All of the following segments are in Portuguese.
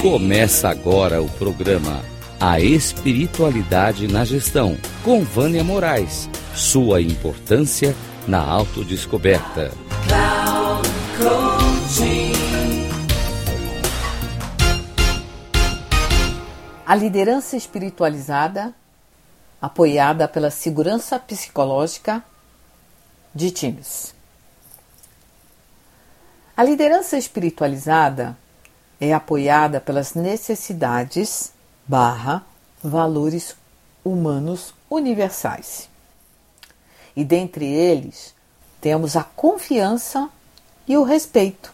Começa agora o programa A Espiritualidade na Gestão, com Vânia Moraes. Sua importância na autodescoberta. A liderança espiritualizada, apoiada pela segurança psicológica de times. A liderança espiritualizada é apoiada pelas necessidades barra valores humanos universais. E dentre eles temos a confiança e o respeito,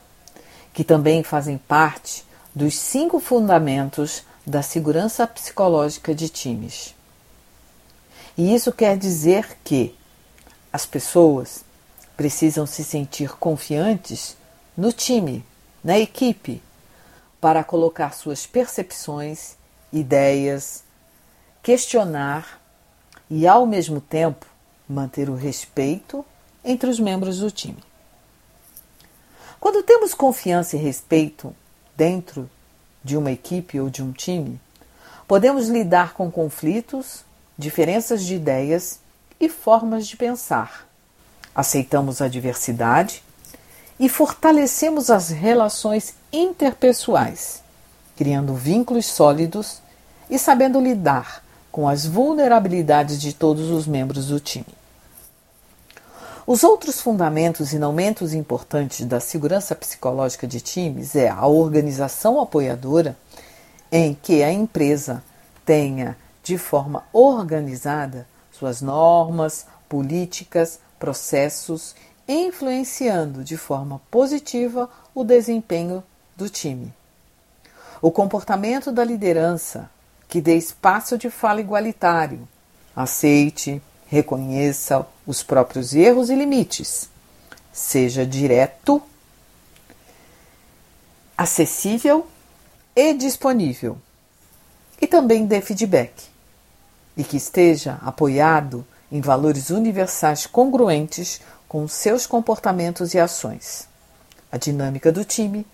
que também fazem parte dos cinco fundamentos da segurança psicológica de times. E isso quer dizer que as pessoas precisam se sentir confiantes no time, na equipe, para colocar suas percepções, ideias, questionar e, ao mesmo tempo, manter o respeito entre os membros do time. Quando temos confiança e respeito dentro de uma equipe ou de um time, podemos lidar com conflitos, diferenças de ideias e formas de pensar. Aceitamos a diversidade e fortalecemos as relações interpessoais, criando vínculos sólidos e sabendo lidar com as vulnerabilidades de todos os membros do time. Os outros fundamentos e não menos importantes da segurança psicológica de times é a organização apoiadora, em que a empresa tenha de forma organizada suas normas, políticas, processos influenciando de forma positiva o desempenho do time. O comportamento da liderança, que dê espaço de fala igualitário, aceite, reconheça os próprios erros e limites, seja direto, acessível e disponível, e também dê feedback, e que esteja apoiado em valores universais congruentes com seus comportamentos e ações. A dinâmica do time,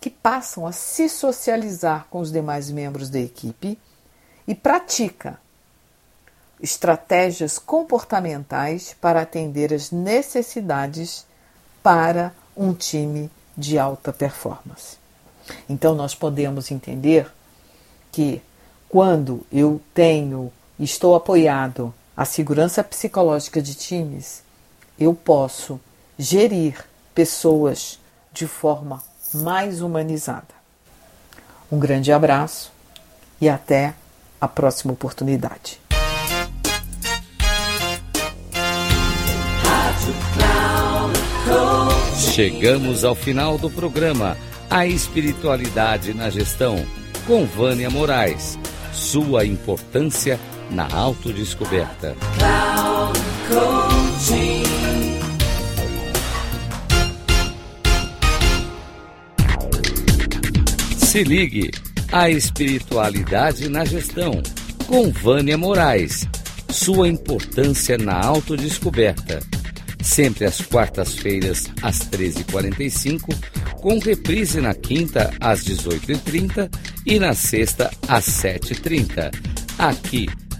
que passam a se socializar com os demais membros da equipe e pratica estratégias comportamentais para atender as necessidades para um time de alta performance. Então, nós podemos entender que quando eu tenho, estou apoiado a segurança psicológica de times, eu posso gerir pessoas de forma mais humanizada. Um grande abraço e até a próxima oportunidade. Chegamos ao final do programa A Espiritualidade na Gestão, com Vânia Moraes. Sua importância na autodescoberta. Se ligue a espiritualidade na gestão com Vânia Moraes. Sua importância na autodescoberta. Sempre às quartas-feiras às 13h45, com reprise na quinta às 18h30 e na sexta às 7h30, aqui